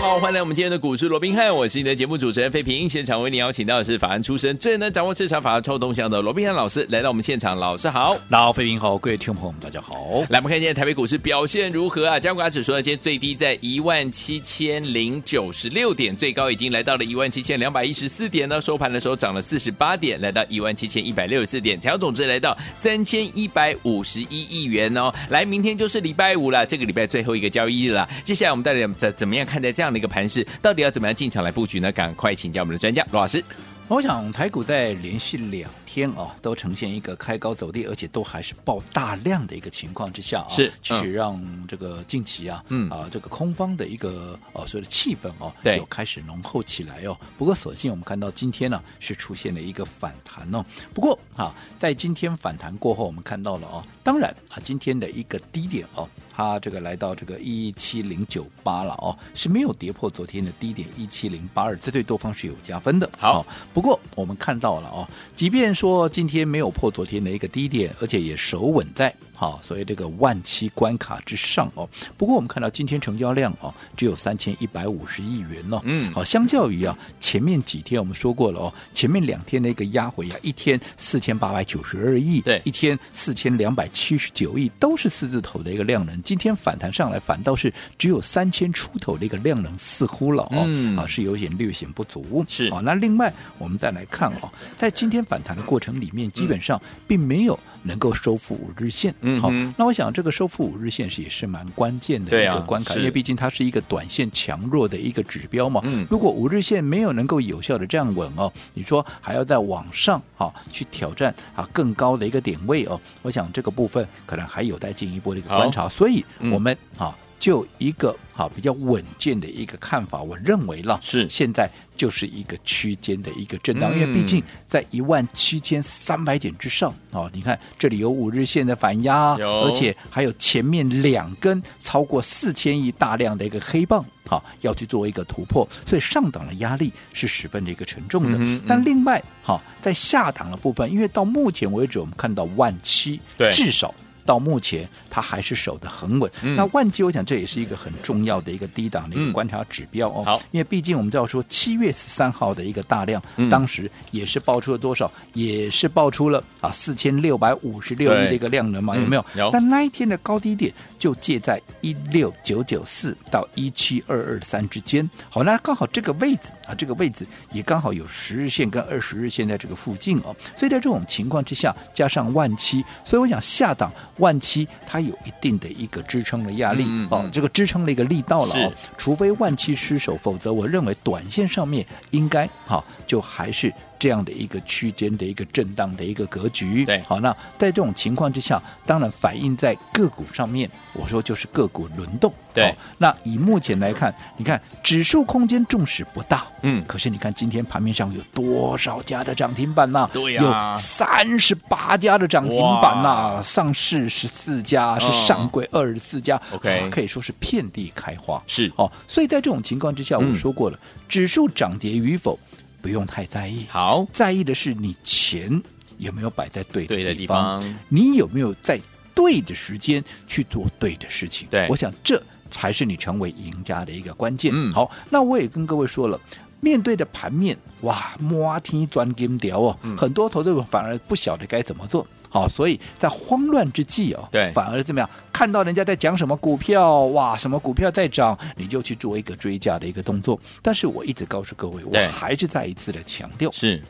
好，欢迎来我们今天的股市罗宾汉，我是你的节目主持人费平。现场为你邀请到的是法案出身、最能掌握市场法案臭动向的罗宾汉老师来到我们现场。老师好，那，费平好，各位听众朋友们大家好。来，我们看今天台北股市表现如何啊？加权指数呢，今天最低在一万七千零九十六点，最高已经来到了一万七千两百一十四点呢。收盘的时候涨了四十八点，来到一万七千一百六十四点，成交总值来到三千一百五十一亿元哦。来，明天就是礼拜五了，这个礼拜最后一个交易日了。接下来我们到底怎怎么样看待这样的一个盘势？到底要怎么样进场来布局呢？赶快请教我们的专家罗老师。我想台股在连续两天啊，都呈现一个开高走低，而且都还是爆大量的一个情况之下啊，是其实让这个近期啊，嗯啊，这个空方的一个呃所谓的气氛哦，对，有开始浓厚起来哦。不过，所幸我们看到今天呢，是出现了一个反弹哦。不过啊，在今天反弹过后，我们看到了哦，当然啊，今天的一个低点哦，它这个来到这个一七零九八了哦，是没有跌破昨天的低点一七零八二，这对多方是有加分的。好，不过我们看到了哦，即便说今天没有破昨天的一个低点，而且也守稳在好所以这个万七关卡之上哦。不过我们看到今天成交量哦，只有三千一百五十亿元哦。嗯，好，相较于啊前面几天我们说过了哦，前面两天的一个压回啊，一天四千八百九十二亿，对，一天四千两百七十九亿，都是四字头的一个量能。今天反弹上来，反倒是只有三千出头的一个量能，似乎了哦，嗯、啊是有点略显不足。是，好，那另外我们再来。看哦，在今天反弹的过程里面，基本上并没有能够收复五日线。嗯，好，那我想这个收复五日线是也是蛮关键的一个关卡，因为毕竟它是一个短线强弱的一个指标嘛。嗯，如果五日线没有能够有效的站稳哦，你说还要再往上哈去挑战啊更高的一个点位哦，我想这个部分可能还有待进一步的一个观察。所以我们啊。就一个好比较稳健的一个看法，我认为了是现在就是一个区间的一个震荡，嗯、因为毕竟在一万七千三百点之上哦，你看这里有五日线的反压，而且还有前面两根超过四千亿大量的一个黑棒，好要去做一个突破，所以上档的压力是十分的一个沉重的。嗯嗯、但另外好在下档的部分，因为到目前为止我们看到万七，至少。到目前，它还是守得很稳。嗯、那万七，我想这也是一个很重要的一个低档的一个观察指标哦。因为毕竟我们知道说，七月十三号的一个大量，嗯、当时也是爆出了多少？也是爆出了啊四千六百五十六亿的一个量能嘛？有没有。但那一天的高低点就介在一六九九四到一七二二三之间。好，那刚好这个位置啊，这个位置也刚好有十日线跟二十日线在这个附近哦。所以在这种情况之下，加上万七，所以我想下档。万七它有一定的一个支撑的压力哦，这个支撑的一个力道了哦，除非万七失守，否则我认为短线上面应该哈、哦、就还是。这样的一个区间的一个震荡的一个格局，对，好，那在这种情况之下，当然反映在个股上面，我说就是个股轮动，对。那以目前来看，你看指数空间纵使不大，嗯，可是你看今天盘面上有多少家的涨停板呐、啊？对呀、啊，有三十八家的涨停板呐、啊，上市十四家，是上柜二十四家，OK，可以说是遍地开花，是。哦。所以在这种情况之下，我说过了，嗯、指数涨跌与否。不用太在意，好，在意的是你钱有没有摆在对对的地方，你有没有在对的时间去做对的事情？对，我想这才是你成为赢家的一个关键。嗯，好，那我也跟各位说了，面对的盘面，哇，摸天钻金条哦，嗯、很多投资者反而不晓得该怎么做。好，所以在慌乱之际哦，对，反而怎么样？看到人家在讲什么股票，哇，什么股票在涨，你就去做一个追加的一个动作。但是我一直告诉各位，我还是再一次的强调，是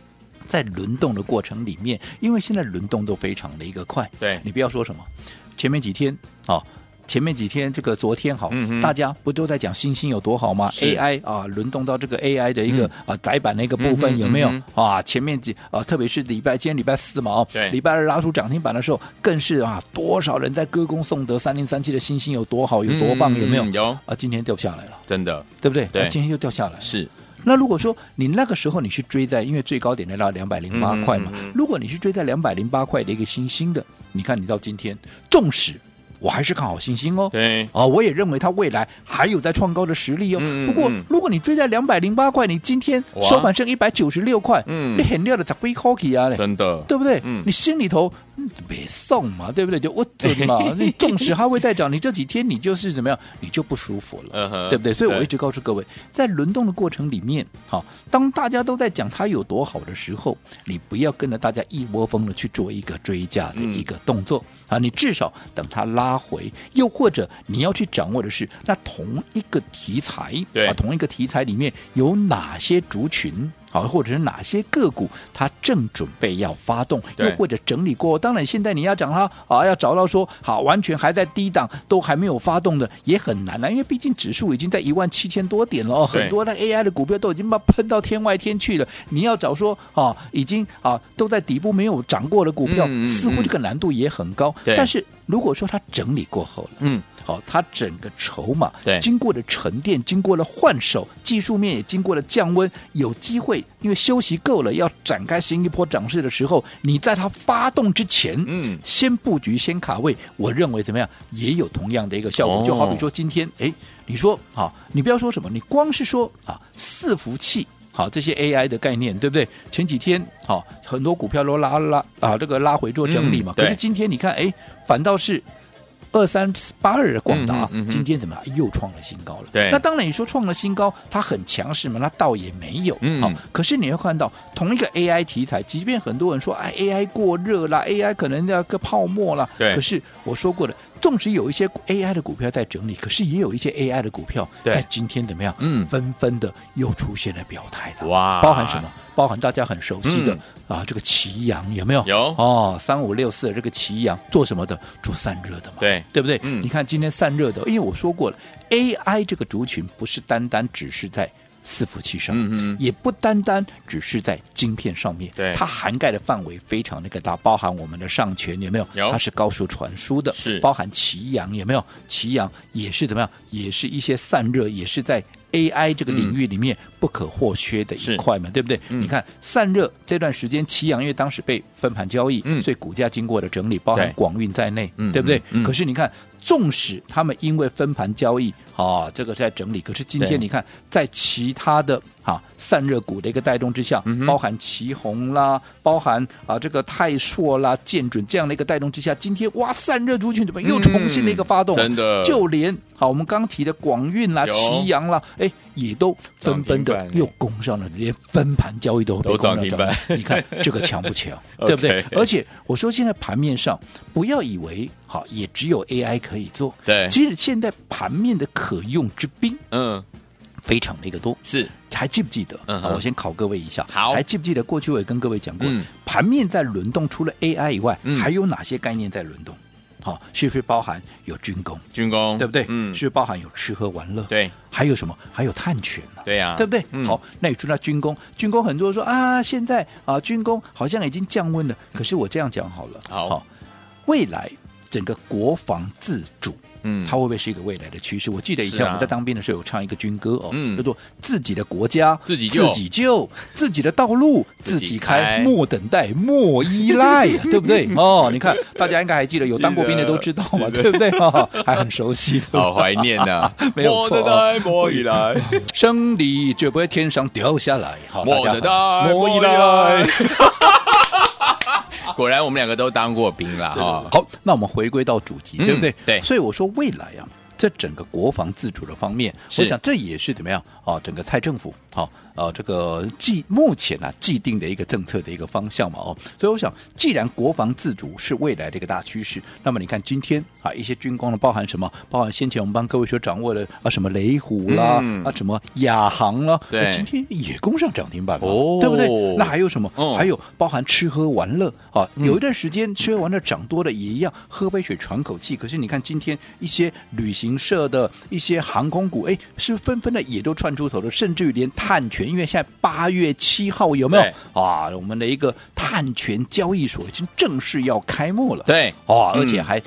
在轮动的过程里面，因为现在轮动都非常的一个快，对，你不要说什么，前面几天啊。前面几天，这个昨天好，嗯、大家不都在讲星星有多好吗？AI 啊，轮动到这个 AI 的一个、嗯、啊窄板的一个部分、嗯、有没有、嗯、啊？前面几啊，特别是礼拜今天礼拜四嘛哦，对礼拜二拉出涨停板的时候，更是啊，多少人在歌功颂德，三零三七的星星有多好，有多棒，有没有？有啊，今天掉下来了，真的，对不对？对，今天又掉下来了，是。那如果说你那个时候你去追在，因为最高点来到两百零八块嘛，如果你去追在两百零八块的一个星星的，你看你到今天，纵使。我还是看好信心哦。对，啊、哦，我也认为它未来还有在创高的实力哦。嗯、不过，如果你追在两百零八块，你今天收盘剩一百九十六块，嗯，你很料的砸龟壳去啊嘞，真的，对不对？嗯，你心里头别送嘛，对不对？就我准嘛，你纵使它会再涨，你这几天你就是怎么样，你就不舒服了，嗯、对不对？所以我一直告诉各位，在轮动的过程里面，好，当大家都在讲它有多好的时候，你不要跟着大家一窝蜂的去做一个追价的一个动作。嗯啊，你至少等它拉回，又或者你要去掌握的是，那同一个题材，对啊，同一个题材里面有哪些族群？好，或者是哪些个股它正准备要发动，又或者整理过？当然，现在你要讲它啊，要找到说好完全还在低档，都还没有发动的也很难了，因为毕竟指数已经在一万七千多点了，很多的 AI 的股票都已经把喷到天外天去了。你要找说啊，已经啊都在底部没有涨过的股票，嗯嗯嗯、似乎这个难度也很高。但是如果说它整理过后了，嗯。好，它整个筹码对经过了沉淀，经过了换手，技术面也经过了降温，有机会，因为休息够了，要展开新一波涨势的时候，你在它发动之前，嗯，先布局，先卡位，我认为怎么样，也有同样的一个效果。哦、就好比说今天，哎，你说啊，你不要说什么，你光是说啊，伺服器，好，这些 AI 的概念，对不对？前几天，好，很多股票都拉拉啊，这个拉回做整理嘛，嗯、可是今天你看，哎，反倒是。二三八二的广达，今天怎么？又创了新高了。对，那当然你说创了新高，它很强势嘛？那倒也没有。嗯，好。可是你要看到同一个 AI 题材，即便很多人说哎 AI 过热了，AI 可能要个泡沫了。对。可是我说过了，纵使有一些 AI 的股票在整理，可是也有一些 AI 的股票在今天怎么样？嗯，纷纷的又出现了表态了。哇！包含什么？包含大家很熟悉的、嗯、啊，这个奇阳有没有？有哦，三五六四的这个奇阳做什么的？做散热的嘛，对对不对？嗯，你看今天散热的，因为我说过了，AI 这个族群不是单单只是在伺服器上，嗯嗯，也不单单只是在晶片上面，对，它涵盖的范围非常那个大，包含我们的上权有没有？有，它是高速传输的，是包含奇阳有没有？奇阳也是怎么样？也是一些散热，也是在。AI 这个领域里面不可或缺的一块嘛，对不对？嗯、你看散热这段时间，奇阳因为当时被分盘交易，嗯、所以股价经过了整理，包含广运在内，对，对不对？可是你看，纵使他们因为分盘交易啊，这个在整理，可是今天你看，在其他的啊散热股的一个带动之下，嗯、包含奇宏啦，包含啊这个泰硕啦、建准这样的一个带动之下，今天哇，散热族群怎么又重新的一个发动？真的，就连好我们刚提的广运啦、奇阳啦。哎，也都纷纷的又攻上了，连分盘交易都被攻上了。你看这个强不强？对不对？而且我说现在盘面上，不要以为好也只有 AI 可以做。对，其实现在盘面的可用之兵，嗯，非常的一个多。是，还记不记得？嗯，我先考各位一下。好，还记不记得过去我也跟各位讲过，盘面在轮动，除了 AI 以外，还有哪些概念在轮动？好，是不是包含有军工？军工对不对？嗯，是不是包含有吃喝玩乐？对，还有什么？还有碳权呢？对呀，对不对？好，那你说那军工，军工很多人说啊，现在啊，军工好像已经降温了。可是我这样讲好了，好，未来整个国防自主。嗯，它会不会是一个未来的趋势？我记得以前我们在当兵的时候有唱一个军歌哦，叫做“自己的国家自己救，自己救，自己的道路自己开，莫等待，莫依赖”，对不对？哦，你看大家应该还记得，有当过兵的都知道嘛，对不对？还很熟悉，好怀念呐，没有错。莫等待，莫依赖，胜利绝不会天上掉下来。莫等待，莫依赖。果然，我们两个都当过兵了哈。好，那我们回归到主题，对不对？对。所以我说，未来啊，这整个国防自主的方面，我想这也是怎么样啊？整个蔡政府好。呃，这个既目前呢、啊、既定的一个政策的一个方向嘛，哦，所以我想，既然国防自主是未来的一个大趋势，那么你看今天啊，一些军工呢，包含什么？包含先前我们帮各位所掌握的啊，什么雷虎啦，嗯、啊，什么亚航啦，对，今天也攻上涨停板了，哦，对不对？那还有什么？哦、还有包含吃喝玩乐啊，有一段时间吃喝玩乐涨多了也一样，喝杯水喘口气。可是你看今天一些旅行社的一些航空股，哎，是纷纷的也都窜出头了，甚至于连碳权。因为现在八月七号有没有啊？我们的一个碳权交易所已经正式要开幕了。对，哦，而且还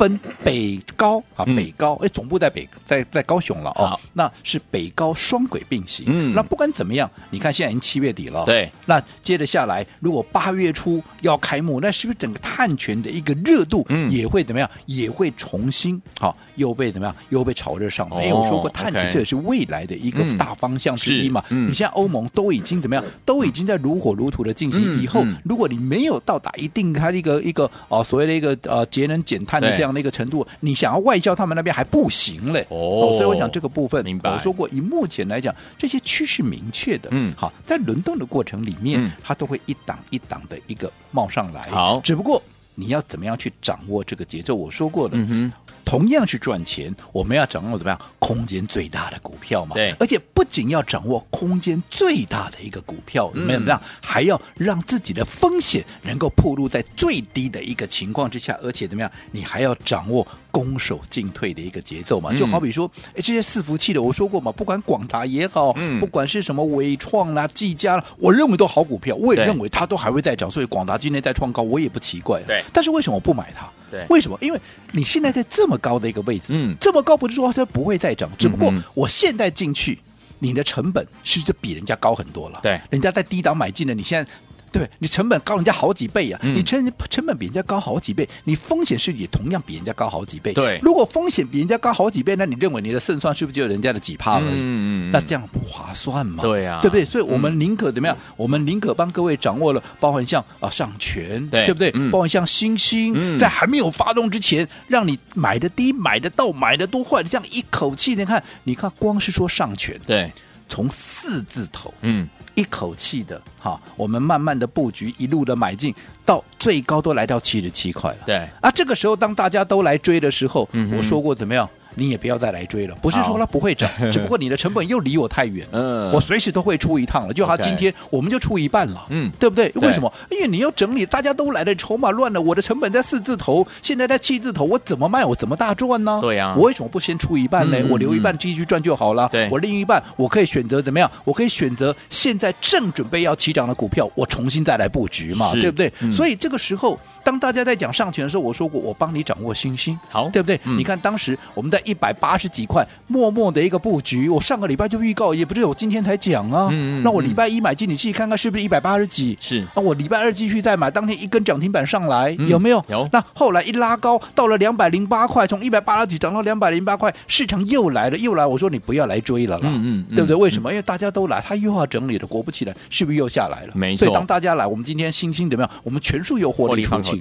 分北高啊，北高，哎，总部在北，在在高雄了哦。那是北高双轨并行。嗯，那不管怎么样，你看现在已经七月底了，对。那接着下来，如果八月初要开幕，那是不是整个碳权的一个热度也会怎么样？也会重新好又被怎么样？又被炒热上来。因为我说过，碳权这也是未来的一个大方向之一嘛。你现在欧盟都已经怎么样？都已经在如火如荼的进行。以后如果你没有到达一定它的一个一个哦所谓的一个呃节能减碳的这样的一个程度，你想要外销他们那边还不行嘞。哦，所以我想这个部分，我说过，以目前来讲，这些趋势明确的，嗯，好，在轮动的过程里面，它都会一档一档的一个冒上来。好，只不过你要怎么样去掌握这个节奏？我说过的，嗯哼。同样是赚钱，我们要掌握怎么样空间最大的股票嘛？对，而且不仅要掌握空间最大的一个股票，怎么样？还要让自己的风险能够暴露在最低的一个情况之下，而且怎么样？你还要掌握攻守进退的一个节奏嘛？就好比说，哎，这些伺服器的，我说过嘛，不管广达也好，嗯，不管是什么伟创啦、技嘉啦，我认为都好股票，我也认为它都还会再涨，所以广达今天在创高，我也不奇怪。对，但是为什么我不买它？对，为什么？因为你现在在这么高的一个位置，嗯，这么高不是说它不会再涨，只不过我现在进去，你的成本是就比人家高很多了。对，人家在低档买进的，你现在。对，你成本高人家好几倍呀、啊，嗯、你成成本比人家高好几倍，你风险是也同样比人家高好几倍。对，如果风险比人家高好几倍，那你认为你的胜算是不是只有人家的几趴而已？嗯嗯，那这样不划算嘛？对呀、啊，对不对？所以我们宁可怎么样？嗯、我们宁可帮各位掌握了，包含像啊上权，对，对不对？嗯、包含像星星，嗯、在还没有发动之前，让你买的低、买的到、买的多，换这样一口气，你看，你看，光是说上权，对，从四字头，嗯。一口气的哈，我们慢慢的布局，一路的买进，到最高都来到七十七块了。对啊，这个时候当大家都来追的时候，嗯、我说过怎么样？你也不要再来追了，不是说它不会涨，只不过你的成本又离我太远。嗯，我随时都会出一趟了，就他今天我们就出一半了，嗯，对不对？为什么？因为你要整理，大家都来了，筹码乱了，我的成本在四字头，现在在七字头，我怎么卖？我怎么大赚呢？对呀、啊，我为什么不先出一半呢？嗯、我留一半继续赚就好了。对，我另一半我可以选择怎么样？我可以选择现在正准备要起涨的股票，我重新再来布局嘛，对不对？嗯、所以这个时候，当大家在讲上权的时候，我说过，我帮你掌握信心，好，对不对？嗯、你看当时我们在一百八十几。块，默默的一个布局。我上个礼拜就预告，也不是我今天才讲啊。嗯，那我礼拜一买进，你去看看是不是一百八十几？是。那我礼拜二继续再买，当天一根涨停板上来，有没有？有。那后来一拉高到了两百零八块，从一百八十几涨到两百零八块，市场又来了，又来。我说你不要来追了啦。嗯嗯。对不对？为什么？因为大家都来，他又要整理了。果不其然，是不是又下来了？没错。所以当大家来，我们今天星星怎么样？我们全数又获利出清。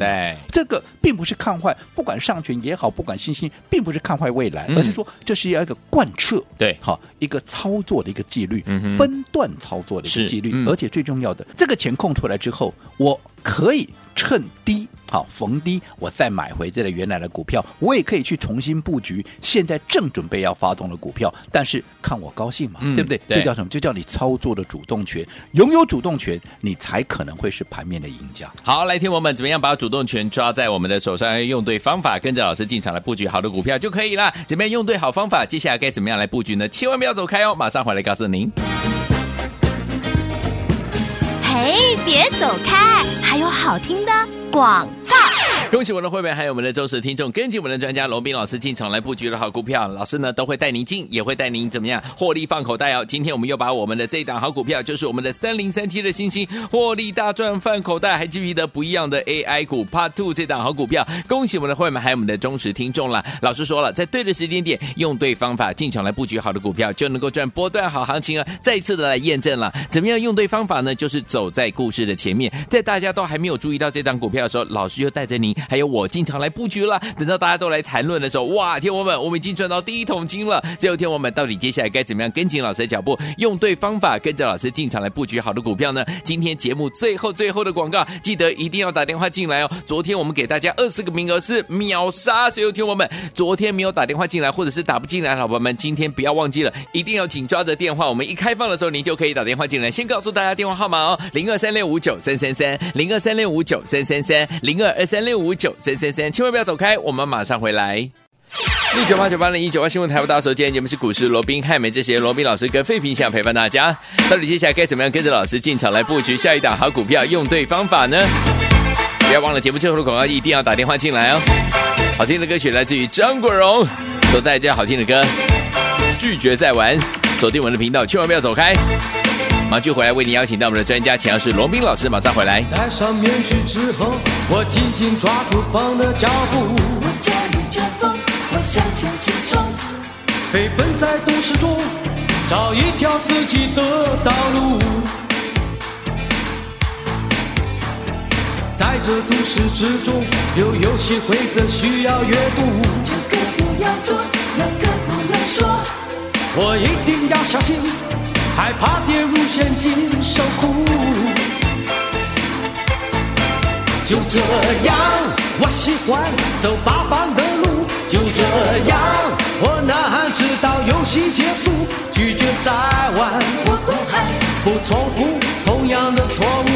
这个并不是看坏，不管上权也好，不管星星，并不是看坏未来，而是说这是要一个贯。彻对，好一个操作的一个纪律，分段操作的一个纪律，嗯、而且最重要的，这个钱空出来之后，我可以趁低。好，逢低我再买回这个原来的股票，我也可以去重新布局。现在正准备要发动的股票，但是看我高兴嘛，嗯、对不对？这叫什么？就叫你操作的主动权，拥有主动权，你才可能会是盘面的赢家。好，来听我们怎么样把主动权抓在我们的手上，用对方法，跟着老师进场来布局好的股票就可以了。怎么样用对好方法？接下来该怎么样来布局呢？千万不要走开哦，马上回来告诉您。嘿，别走开，还有好听的广告。恭喜我们的会员，还有我们的忠实听众，跟紧我们的专家罗宾老师进场来布局的好股票，老师呢都会带您进，也会带您怎么样获利放口袋哦。今天我们又把我们的这档好股票，就是我们的三零三七的星星获利大赚放口袋，还记不记得不一样的 AI 股 Part Two 这档好股票？恭喜我们的会员，还有我们的忠实听众了。老师说了，在对的时间点，用对方法进场来布局好的股票，就能够赚波段好行情啊！再一次的来验证了，怎么样用对方法呢？就是走在故事的前面，在大家都还没有注意到这档股票的时候，老师就带着您。还有我经常来布局了，等到大家都来谈论的时候，哇，天王们，我们已经赚到第一桶金了。最后，天王们到底接下来该怎么样跟紧老师的脚步，用对方法，跟着老师进场来布局好的股票呢？今天节目最后最后的广告，记得一定要打电话进来哦。昨天我们给大家二十个名额是秒杀，所有天王们，昨天没有打电话进来，或者是打不进来的伙伴们，今天不要忘记了，一定要紧抓着电话。我们一开放的时候，您就可以打电话进来。先告诉大家电话号码哦，零二三六五九三三三，零二三六五九三三三，零二二三六五九。三三三，千万不要走开，我们马上回来。一九八九八零一九八新闻台，我大家所见，节目是股市罗宾汉美这些罗宾老师跟废品想陪伴大家。到底接下来该怎么样跟着老师进场来布局下一档好股票，用对方法呢？不要忘了节目最后的广告，一定要打电话进来哦。好听的歌曲来自于张国荣，所带来这好听的歌，拒绝再玩，锁定我们的频道，千万不要走开。马上回来为您邀请到我们的专家，钱老师罗宾老师，马上回来。戴上面具之后，我紧紧抓住风的脚步，我驾驭着风，我向前直冲，飞奔在都市中，找一条自己的道路。在这都市之中，有游戏规则需要阅读。这个不要做，那个不能说。我一定要小心，害怕跌入陷阱受苦。就这样，我喜欢走八方的路。就这样，我呐喊直到游戏结束，拒绝再玩。我不害，不重复同样的错误。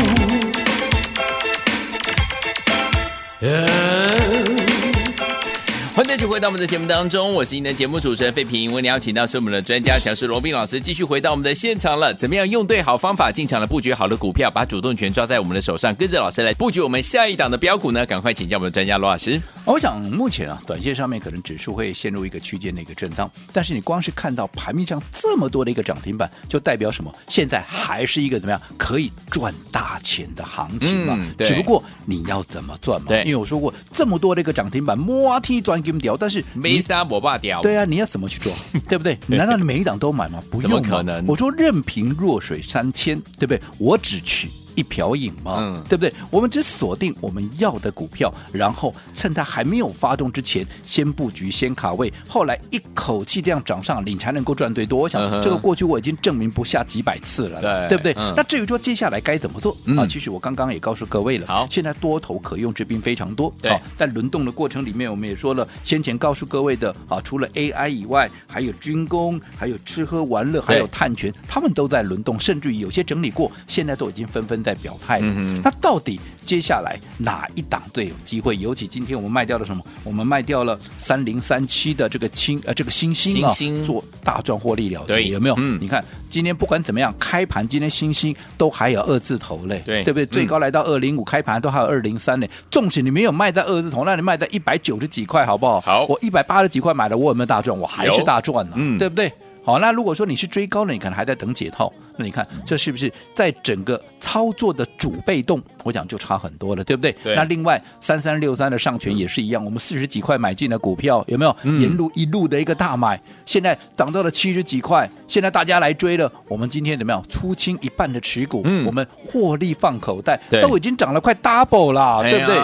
欢迎继续回到我们的节目当中，我是您的节目主持人费平。为您邀请到是我们的专家强势罗宾老师，继续回到我们的现场了。怎么样用对好方法进场了布局好的股票，把主动权抓在我们的手上，跟着老师来布局我们下一档的标股呢？赶快请教我们的专家罗老师。我想目前啊，短线上面可能指数会陷入一个区间的一个震荡，但是你光是看到盘面上这么多的一个涨停板，就代表什么？现在还是一个怎么样可以赚大钱的行情嘛？嗯、只不过你要怎么赚嘛？对，因为我说过这么多的一个涨停板，摸梯赚但是没杀我爸屌。对啊，你要怎么去做？对不对？难道你每一档都买吗？不用，怎么可能？我说任凭弱水三千，对不对？我只取。一瓢饮嘛，嗯，对不对？我们只锁定我们要的股票，然后趁它还没有发动之前，先布局，先卡位，后来一口气这样涨上，你才能够赚最多。我想、嗯、这个过去我已经证明不下几百次了，对，对不对？嗯、那至于说接下来该怎么做、嗯、啊？其实我刚刚也告诉各位了，好，现在多头可用之兵非常多，对，在轮动的过程里面，我们也说了，先前告诉各位的啊，除了 AI 以外，还有军工，还有吃喝玩乐，还有碳权，他们都在轮动，甚至于有些整理过，现在都已经纷纷在表态了。嗯，那到底接下来哪一档最有机会？尤其今天我们卖掉了什么？我们卖掉了三零三七的这个清呃这个星星啊，星星做大赚获利了结，对，有没有？嗯，你看今天不管怎么样，开盘今天星星都还有二字头嘞，对，对不对？最高来到二零五，开盘都还有二零三嘞。纵使你没有卖在二字头，那你卖在一百九十几块，好不好？好，我一百八十几块买的，我有没有大赚？我还是大赚呢，嗯，对不对？好，那如果说你是追高了，你可能还在等解套。那你看，这是不是在整个操作的主被动，我讲就差很多了，对不对？对。那另外三三六三的上权也是一样，我们四十几块买进的股票，有没有？嗯。沿路一路的一个大买，现在涨到了七十几块，现在大家来追了，我们今天怎么样？出清一半的持股，嗯，我们获利放口袋，都已经涨了快 double 了，对不对？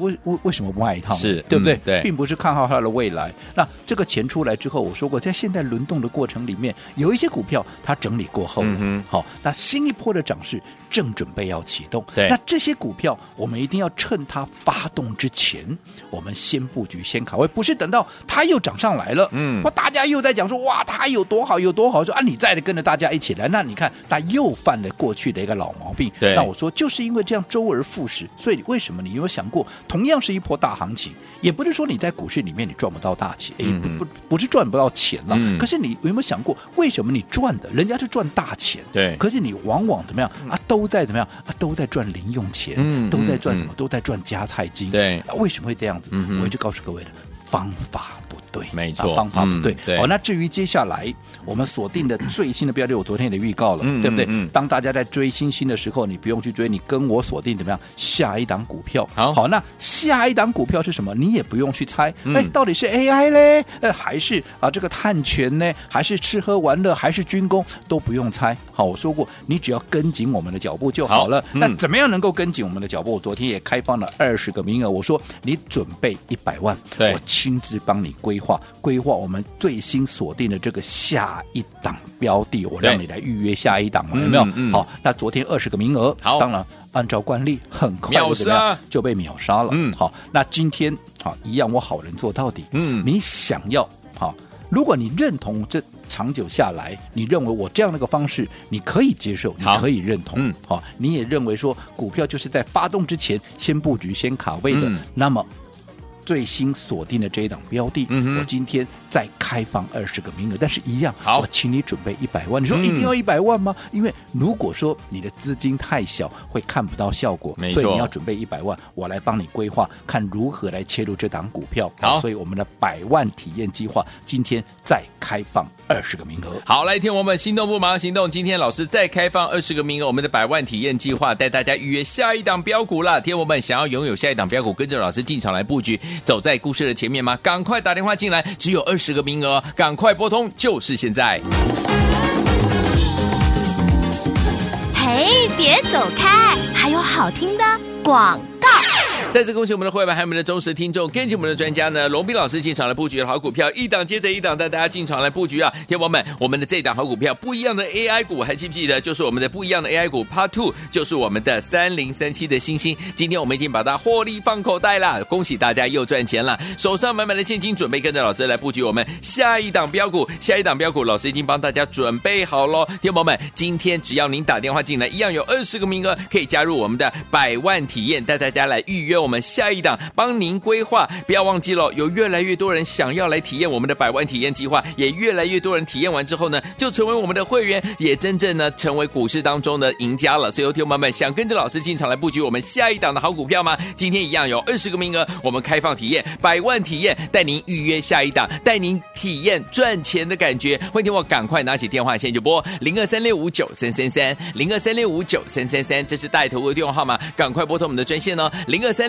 为为为什么不卖一套？是，对不对？对，并不是看好它的未来。那这个钱出来之后，我说过，在现在轮动的过程里面，有一些股票它整理过后了。嗯，好，那新一波的涨势正准备要启动，对，那这些股票我们一定要趁它发动之前，我们先布局、先卡位，不是等到它又涨上来了，嗯，大家又在讲说哇，它有多好，有多好，说啊，你再跟着大家一起来，那你看它又犯了过去的一个老毛病，对，那我说就是因为这样周而复始，所以为什么你有没有想过，同样是一波大行情，也不是说你在股市里面你赚不到大钱，嗯、不不不是赚不到钱了，嗯、可是你有没有想过，为什么你赚的，人家是赚大钱？对，可是你往往怎么样啊？都在怎么样啊？都在赚零用钱，嗯、都在赚什么？嗯、都在赚加菜金。对，啊、为什么会这样子？嗯、我就告诉各位了，方法。对，没错，方法不对。对，哦，那至于接下来我们锁定的最新的标的，我昨天也预告了，对不对？当大家在追星星的时候，你不用去追，你跟我锁定怎么样？下一档股票。好，好，那下一档股票是什么？你也不用去猜，哎，到底是 AI 嘞？呃，还是啊这个碳权呢？还是吃喝玩乐？还是军工？都不用猜。好，我说过，你只要跟紧我们的脚步就好了。那怎么样能够跟紧我们的脚步？我昨天也开放了二十个名额，我说你准备一百万，我亲自帮你规划规划我们最新锁定的这个下一档标的，我让你来预约下一档嘛，有没有？好，那昨天二十个名额，好，当然按照惯例，很快就怎么样就被秒杀了。嗯，好，那今天好一样，我好人做到底。嗯，你想要好，如果你认同这长久下来，你认为我这样的一个方式你可以接受，你可以认同，嗯，好，你也认为说股票就是在发动之前先布局、先卡位的，那么。最新锁定的这一档标的，嗯、我今天再开放二十个名额，但是一样，好，我请你准备一百万。你说一定要一百万吗？嗯、因为如果说你的资金太小，会看不到效果，所以你要准备一百万，我来帮你规划，看如何来切入这档股票。好，所以我们的百万体验计划今天再开放二十个名额。好，来听我们心动不马上行动，今天老师再开放二十个名额，我们的百万体验计划带大家预约下一档标股了。听我们想要拥有下一档标股，跟着老师进场来布局。走在故事的前面吗？赶快打电话进来，只有二十个名额，赶快拨通，就是现在。嘿，别走开，还有好听的广。再次恭喜我们的会员，还有我们的忠实听众，跟紧我们的专家呢，龙斌老师进场来布局的好股票，一档接着一档带大家进场来布局啊！天王们，我们的这档好股票，不一样的 AI 股，还记不记得？就是我们的不一样的 AI 股 Part Two，就是我们的三零三七的星星。今天我们已经把它获利放口袋了，恭喜大家又赚钱了，手上满满的现金，准备跟着老师来布局我们下一档标股，下一档标股，老师已经帮大家准备好喽！天王们，今天只要您打电话进来，一样有二十个名额可以加入我们的百万体验，带大家来预约。我们下一档帮您规划，不要忘记了，有越来越多人想要来体验我们的百万体验计划，也越来越多人体验完之后呢，就成为我们的会员，也真正呢成为股市当中的赢家。了。所以，有听友们想跟着老师进场来布局我们下一档的好股票吗？今天一样有二十个名额，我们开放体验百万体验，带您预约下一档，带您体验赚钱的感觉。欢迎听我赶快拿起电话线就拨零二三六五九三三三零二三六五九三三三，这是带头的电话号码，赶快拨通我们的专线哦，零二三